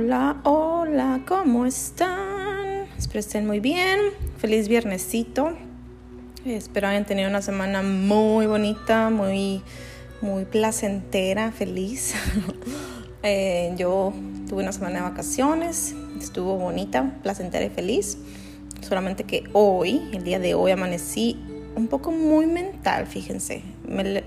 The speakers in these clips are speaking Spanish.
Hola, hola, ¿cómo están? Espero estén muy bien. Feliz viernesito. Espero hayan tenido una semana muy bonita, muy, muy placentera, feliz. Eh, yo tuve una semana de vacaciones, estuvo bonita, placentera y feliz. Solamente que hoy, el día de hoy, amanecí un poco muy mental, fíjense. Me,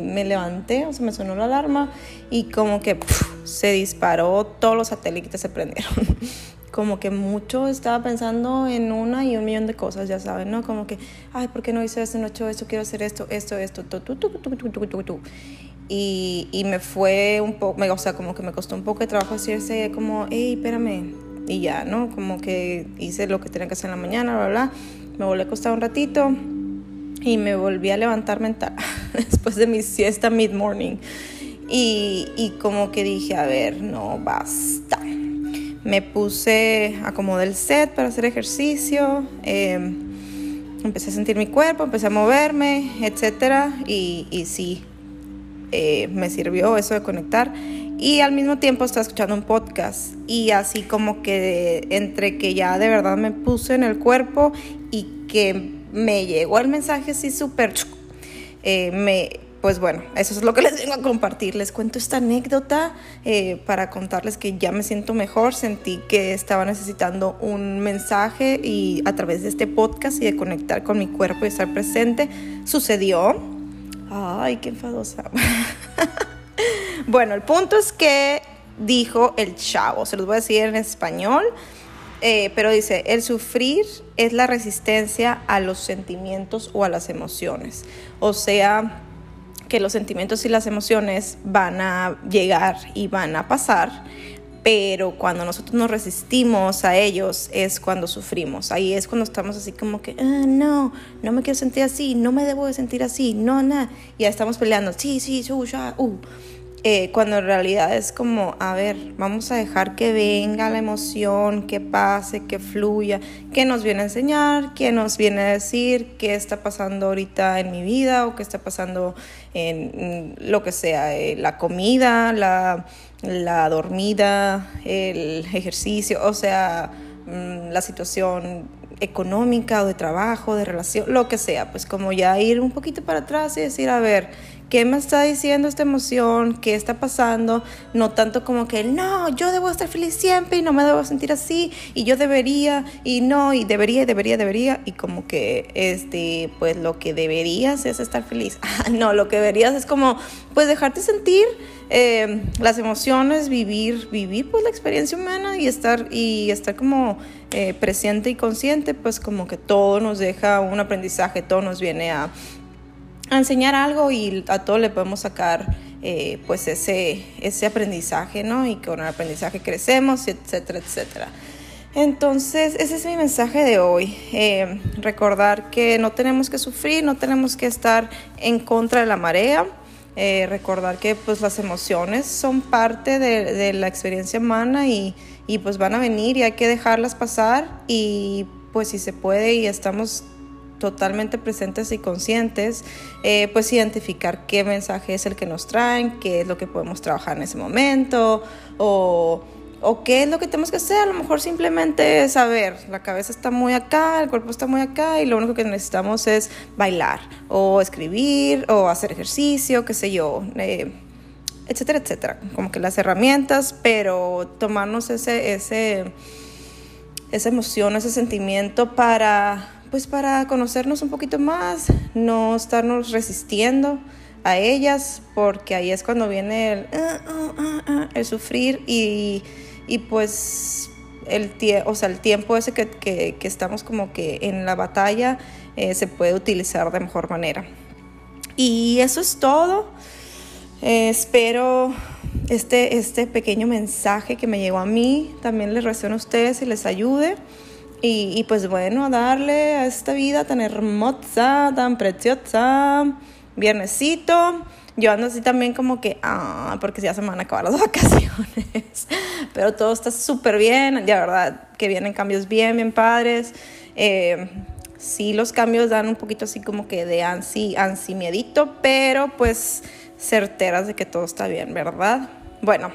me, levanté, o sea, me sonó la alarma y como que se disparó, todos los satélites se prendieron. como que mucho estaba pensando en una y un millón de cosas, ya saben, ¿no? Como que, ay, ¿por qué no hice esto, no he hecho esto, quiero hacer esto, esto, esto, tu, tu, tu, Y, y me fue un poco, o sea, como que me costó un poco de trabajo decirse como, hey, espérame, y ya, ¿no? Como que hice lo que tenía que hacer en la mañana, bla, bla. Me volví a acostar un ratito y me volví a levantar mental después de mi siesta mid-morning. Y, como que dije, a ver, no, basta. Me puse, acomodé el set para hacer ejercicio, em, empecé a sentir mi cuerpo, empecé a moverme, etc. Y, y sí, eh, me sirvió eso de conectar. Y al mismo tiempo estaba escuchando un podcast y así como que entre que ya de verdad me puse en el cuerpo y que me llegó el mensaje así súper... Eh, me, pues bueno, eso es lo que les vengo a compartir. Les cuento esta anécdota eh, para contarles que ya me siento mejor. Sentí que estaba necesitando un mensaje y a través de este podcast y de conectar con mi cuerpo y estar presente, sucedió. Ay, qué enfadosa. bueno, el punto es que dijo el chavo, se los voy a decir en español. Eh, pero dice, el sufrir es la resistencia a los sentimientos o a las emociones. O sea, que los sentimientos y las emociones van a llegar y van a pasar, pero cuando nosotros nos resistimos a ellos es cuando sufrimos. Ahí es cuando estamos así como que, ah, no, no me quiero sentir así, no me debo de sentir así, no, nada. Ya estamos peleando, sí, sí, su, ya, uh. Eh, cuando en realidad es como, a ver, vamos a dejar que venga la emoción, que pase, que fluya, que nos viene a enseñar, que nos viene a decir qué está pasando ahorita en mi vida o qué está pasando en lo que sea, eh, la comida, la, la dormida, el ejercicio, o sea, mm, la situación económica o de trabajo, de relación, lo que sea, pues como ya ir un poquito para atrás y decir, a ver, ¿Qué me está diciendo esta emoción? ¿Qué está pasando? No tanto como que, no, yo debo estar feliz siempre y no me debo sentir así y yo debería y no, y debería, debería, debería. Y como que, este, pues lo que deberías es estar feliz. Ah, no, lo que deberías es como, pues dejarte sentir eh, las emociones, vivir, vivir pues la experiencia humana y estar, y estar como eh, presente y consciente, pues como que todo nos deja un aprendizaje, todo nos viene a enseñar algo y a todo le podemos sacar eh, pues ese, ese aprendizaje, ¿no? Y con el aprendizaje crecemos, etcétera, etcétera. Entonces, ese es mi mensaje de hoy. Eh, recordar que no tenemos que sufrir, no tenemos que estar en contra de la marea. Eh, recordar que pues las emociones son parte de, de la experiencia humana y, y, pues van a venir y hay que dejarlas pasar y pues si se puede y estamos totalmente presentes y conscientes, eh, pues identificar qué mensaje es el que nos traen, qué es lo que podemos trabajar en ese momento o, qué es lo que tenemos que hacer. A lo mejor simplemente saber, la cabeza está muy acá, el cuerpo está muy acá y lo único que necesitamos es bailar o escribir o hacer ejercicio, qué sé yo. Eh, etcétera, etcétera, como que las herramientas, pero tomarnos ese, ese, esa emoción, ese sentimiento para pues para conocernos un poquito más, no estarnos resistiendo a ellas, porque ahí es cuando viene el, ah, ah, ah, el sufrir y, y, pues el, o sea, el tiempo ese que, que, que, estamos como que en la batalla eh, se puede utilizar de mejor manera. Y eso es todo. Eh, espero este, este pequeño mensaje que me llegó a mí también les resuene a ustedes y les ayude. Y, pues bueno, darle a esta vida tan hermosa, tan preciosa, viernesito. Yo ando así también como que, ah, porque ya se me van a acabar las vacaciones. Pero todo está súper bien, de verdad, que vienen cambios bien, bien padres. Eh, sí, los cambios dan un poquito así como que de ansi, ansi miedito, pero pues certeras de que todo está bien, ¿verdad? Bueno,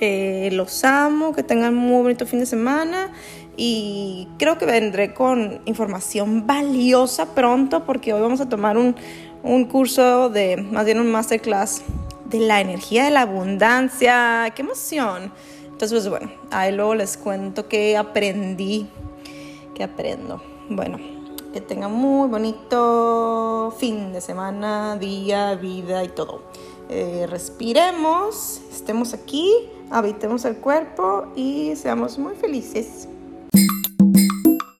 Eh, los amo, que tengan muy bonito fin de semana y creo que vendré con información valiosa pronto porque hoy vamos a tomar un, un curso de, más bien un masterclass de la energía de la abundancia. ¡Qué emoción! Entonces, pues bueno, ahí luego les cuento qué aprendí, qué aprendo. Bueno, que tengan muy bonito fin de semana, día, vida y todo. Eh, respiremos, estemos aquí, habitemos el cuerpo y seamos muy felices.